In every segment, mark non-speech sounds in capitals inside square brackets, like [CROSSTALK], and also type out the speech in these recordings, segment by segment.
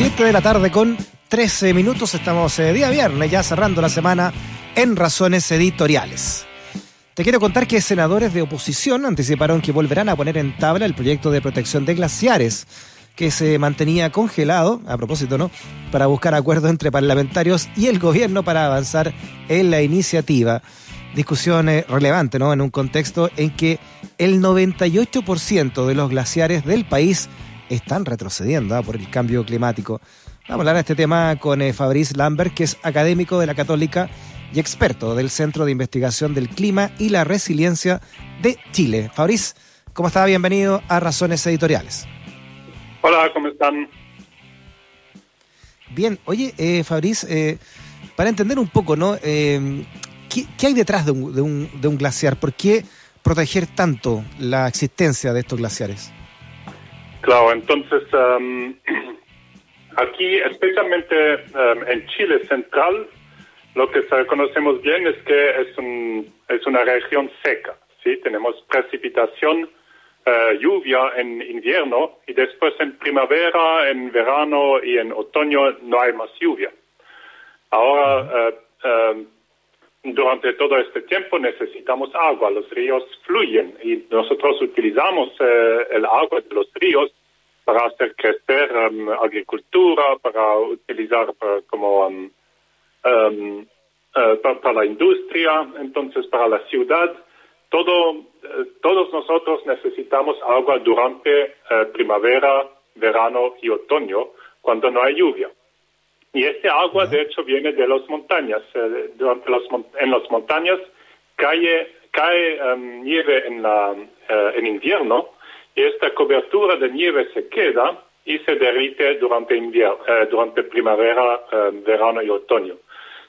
7 de la tarde con 13 minutos. Estamos eh, día viernes, ya cerrando la semana en Razones Editoriales. Te quiero contar que senadores de oposición anticiparon que volverán a poner en tabla el proyecto de protección de glaciares que se mantenía congelado, a propósito, ¿no? Para buscar acuerdos entre parlamentarios y el gobierno para avanzar en la iniciativa. Discusión eh, relevante, ¿no? En un contexto en que el 98% de los glaciares del país están retrocediendo ¿ah? por el cambio climático. Vamos a hablar de este tema con eh, Fabrice Lambert, que es académico de la Católica y experto del Centro de Investigación del Clima y la Resiliencia de Chile. Fabrice, ¿cómo está? Bienvenido a Razones Editoriales. Hola, ¿cómo están? Bien, oye, eh, Fabrice, eh, para entender un poco, ¿no? Eh, ¿qué, hay detrás de un, de, un, de un glaciar? ¿Por qué proteger tanto la existencia de estos glaciares? Claro, entonces um, [CLEARS THROAT] aquí, especialmente um, en Chile central, lo que conocemos bien es que es, un, es una región seca, ¿sí? Tenemos precipitación, uh, lluvia en invierno y después en primavera, en verano y en otoño no hay más lluvia. Ahora, uh, uh, durante todo este tiempo necesitamos agua, los ríos fluyen y nosotros utilizamos eh, el agua de los ríos para hacer crecer um, agricultura, para utilizar para, como um, para, la industria, entonces para la ciudad. Todo, uh, todos nosotros necesitamos agua durante primavera, verano y otoño, cuando no hay lluvia. Y este agua, de hecho, viene de las montañas. Eh, durante las, en las montañas cae, cae um, nieve en, la, uh, en invierno y esta cobertura de nieve se queda y se derrite durante, invierno, eh, durante primavera, eh, verano y otoño.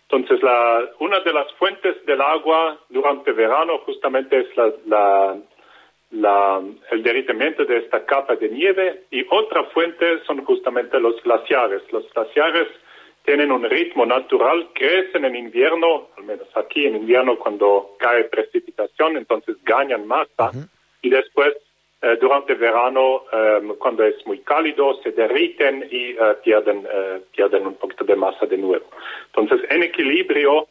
Entonces, la, una de las fuentes del agua durante verano justamente es la, la, la, el derritimiento de esta capa de nieve y otra fuente son justamente los glaciares. Los glaciares tienen un ritmo natural, crecen en invierno, al menos aquí en invierno cuando cae precipitación, entonces ganan masa uh -huh. y después eh, durante verano, eh, cuando es muy cálido, se derriten y eh, pierden, pierden un poquito de masa de nuevo. Entonces, en equilibrio,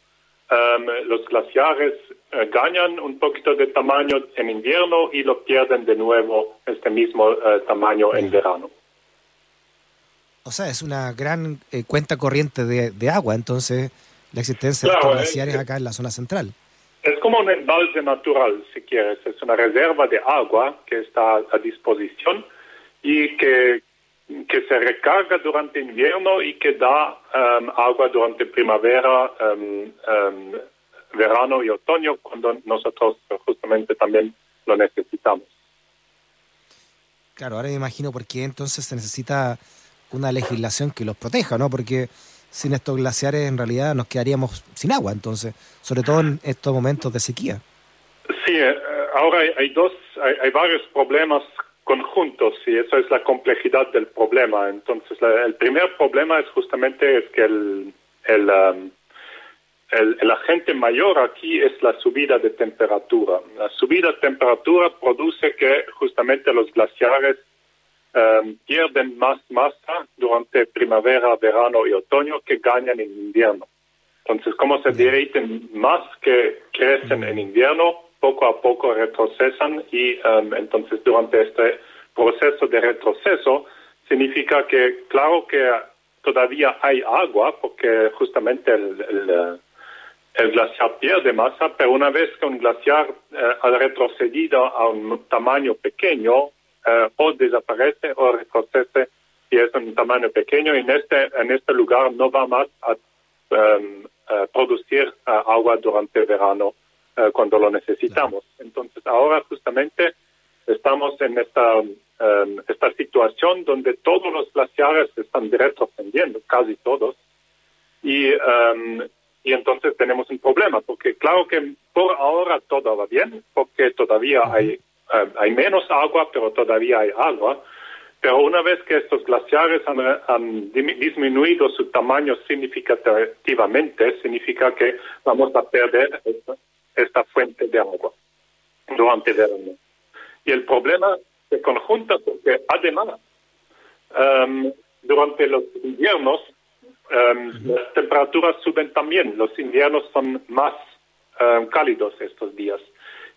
los glaciares ganan un poquito de tamaño en invierno y lo pierden de nuevo este mismo tamaño en verano. O sea, es una gran eh, cuenta corriente de, de, agua, entonces, la existencia claro, de estos glaciares acá en la zona central. Es como un embalse natural, si quieres. Es una reserva de agua que está a disposición y que, que se recarga durante invierno y que da um, agua durante primavera, um, um, verano y otoño, cuando nosotros justamente también lo necesitamos. Claro, ahora me imagino por qué entonces se necesita una legislación que los proteja, ¿no? Porque sin estos glaciares en realidad nos quedaríamos sin agua, entonces, sobre todo en estos momentos de sequía. Sí, eh, ahora hay, dos, hay, hay, varios problemas conjuntos y eso es la complejidad del problema. Entonces, la, el primer problema es justamente es que el, el, um, el, el, agente mayor aquí es la subida de temperatura. La subida de temperatura produce que justamente los glaciares um, pierden más masa durante primavera, verano y otoño que ganan en invierno. Entonces, como se derriten más que crecen en invierno, poco a poco retrocesan y um, entonces durante este proceso de retroceso significa que, claro que todavía hay agua porque justamente el, el, el glaciar pierde masa, pero una vez que un glaciar uh, ha retrocedido a un tamaño pequeño, uh, o desaparece o retrocede y es un tamaño pequeño. En este, en este lugar no va más a um, uh, producir uh, agua durante el verano cuando lo necesitamos. Entonces, ahora justamente estamos en esta, um, esta situación donde todos los glaciares están retrocediendo, casi todos, y, um, y entonces tenemos un problema, porque claro que por ahora todo va bien, porque todavía hay hay menos agua, pero todavía hay agua. Pero una vez que estos glaciares han, han, disminuido su tamaño significativamente, significa que vamos a perder esta, esta fuente de agua durante el verano. Y el problema se conjunta porque además um, durante los inviernos las temperaturas suben también. Los inviernos son más cálidos estos días.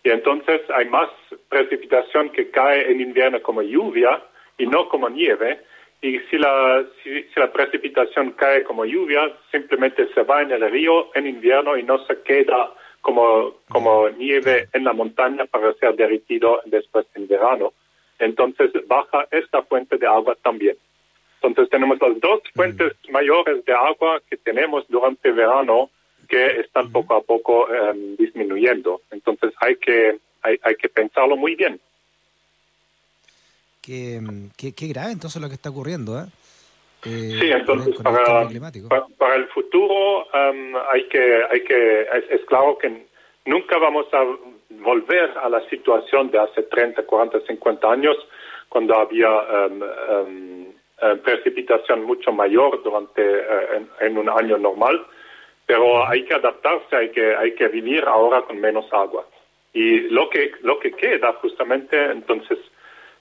Y entonces hay más precipitación que cae en invierno como lluvia y no como nieve. Y si la, si, la precipitación cae como lluvia, simplemente se va en el río en invierno y no se queda como, como nieve en la montaña para ser derritido después en verano. Entonces baja esta fuente de agua también. Entonces tenemos las dos fuentes mayores de agua que tenemos durante verano que están poco a poco em, disminuyendo. Entonces hay que, hay, hay que pensarlo muy bien. Qué, qué, grave entonces lo que está ocurriendo, ¿eh? eh sí, entonces para, para, el futuro em, hay que, hay que es, claro que nunca vamos a volver a la situación de hace 30, 40, 50 años, cuando había um, precipitación mucho mayor durante eh, en, un año normal pero hay que adaptarse, hay que, hay que vivir ahora con menos agua. Y lo que, lo que queda justamente, entonces,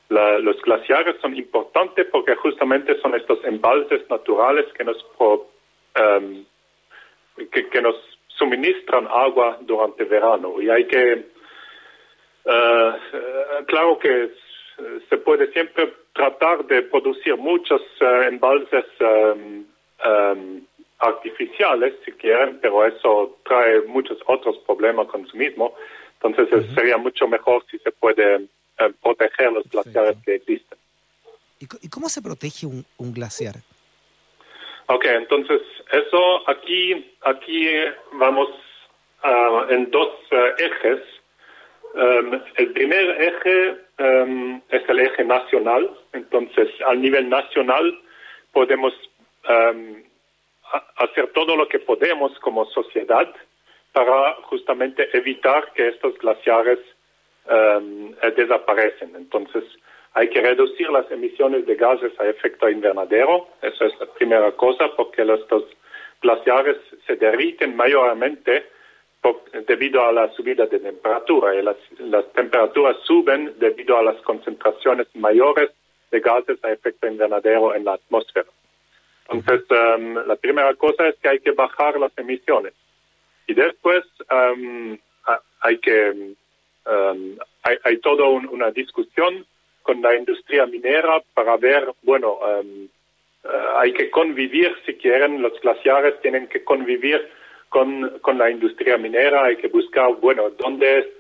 los glaciares son importantes porque justamente son estos embalses naturales que nos, em, que, nos suministran agua durante verano. Y hay que, eh, claro que se puede siempre tratar de producir muchos eh, embalses em, em, artificiales, si quieren, pero eso trae muchos otros problemas con sí mismo. Entonces sería mucho mejor si se puede eh, proteger los glaciares que existen. ¿Y, cómo se protege un, glaciar? Ok, entonces eso aquí, aquí vamos uh, en dos uh, ejes. Um, el primer eje um, es el eje nacional, entonces a nivel nacional podemos um, hacer todo lo que podemos como sociedad para justamente evitar que estos glaciares um, desaparecen. Entonces, hay que reducir las emisiones de gases a efecto invernadero. Eso es la primera cosa, porque estos glaciares se derriten mayormente debido a la subida de temperatura. Y las, las temperaturas suben debido a las concentraciones mayores de gases a efecto invernadero en la atmósfera. Entonces, um, la primera cosa es que hay que bajar las emisiones. Y después um, hay que, um, hay, hay toda una discusión con la industria minera para ver, bueno, uh, hay que convivir, si quieren, los glaciares tienen que convivir con, con la industria minera, hay que buscar, bueno, dónde,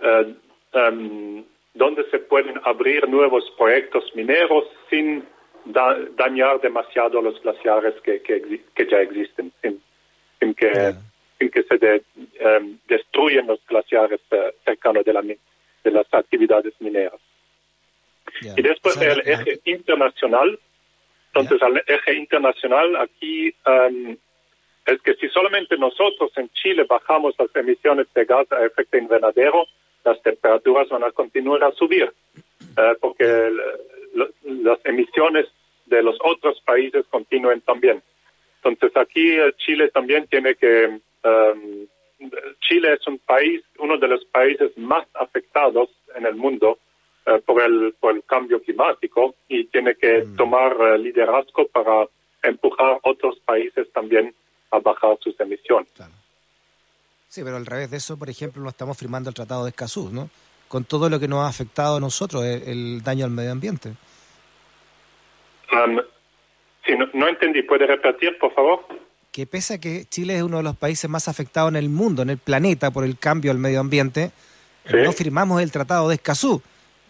uh, dónde se pueden abrir nuevos proyectos mineros sin dañar demasiado los glaciares que, que, ya existen, sin, que, que se em, destruyan los glaciares uh, cercanos de, la, de las actividades mineras. Y después el eje internacional, entonces el eje internacional aquí em, es que si solamente nosotros en Chile bajamos las emisiones de gas a efecto invernadero, las temperaturas van a continuar a subir, eh, porque las emisiones de los otros países continúen también. Entonces aquí eh, Chile también tiene que, um, Chile es un país, uno de los países más afectados en el mundo eh, por, el, por el cambio climático y tiene que mm. tomar eh, liderazgo para empujar otros países también a bajar sus emisiones. Sí, pero al revés de eso, por ejemplo, no estamos firmando el Tratado de Escazú, ¿no? Con todo lo que nos ha afectado a nosotros, el daño al medio ambiente. Um, no, entendí. ¿Puede repetir, por favor? Que pese a que Chile es uno de los países más afectados en el mundo, en el planeta, por el cambio al medio ambiente, no firmamos el Tratado de Escazú,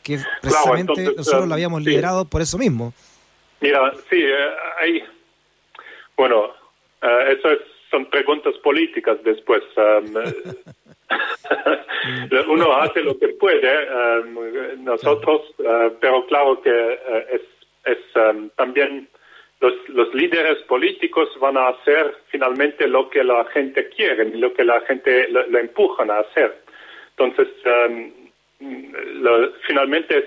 que precisamente nosotros lo habíamos liderado por eso mismo. Mira, sí, eh, hay... Bueno, eh, eso son preguntas políticas después. Um, [LAUGHS] uno hace lo que puede, um, nosotros, uh, pero claro que uh, es es um, también los, los, líderes políticos van a hacer finalmente lo que la gente quiere, lo que la gente lo, empujan a hacer. Entonces, um, finalmente es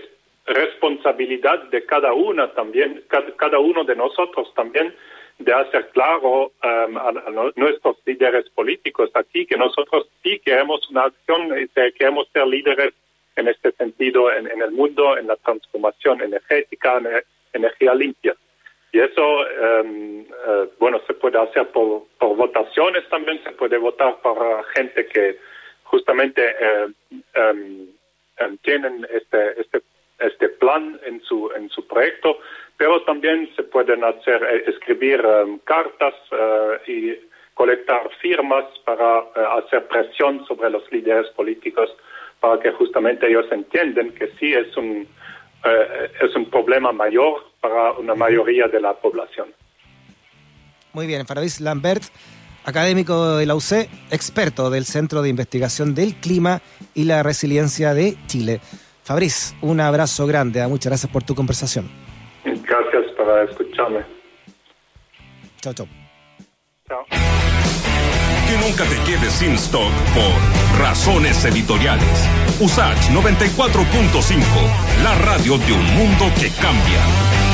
responsabilidad de cada una también, cada, uno de nosotros también, de hacer claro um, a, nuestros líderes políticos aquí que nosotros sí queremos una acción y queremos ser líderes en este sentido en, en el mundo, en la transformación energética, energía limpia. Y eso, em, eh, bueno, se puede hacer por, por votaciones también, se puede votar por gente que justamente eh, em, em, tienen este, este, este plan en su, en su proyecto, pero también se pueden hacer, eh, escribir cartas y colectar firmas para hacer presión sobre los líderes políticos para que justamente ellos entiendan que sí es un, es un problema mayor para una mayoría de la población. Muy bien, Faradis Lambert, académico de la UC, experto del Centro de Investigación del Clima y la Resiliencia de Chile. Fabriz, un abrazo grande, ¿eh? muchas gracias por tu conversación. Gracias por escucharme. Chao, chao. Chao. Que nunca te quedes sin stock por razones editoriales. USACH 94.5, la radio de un mundo que cambia.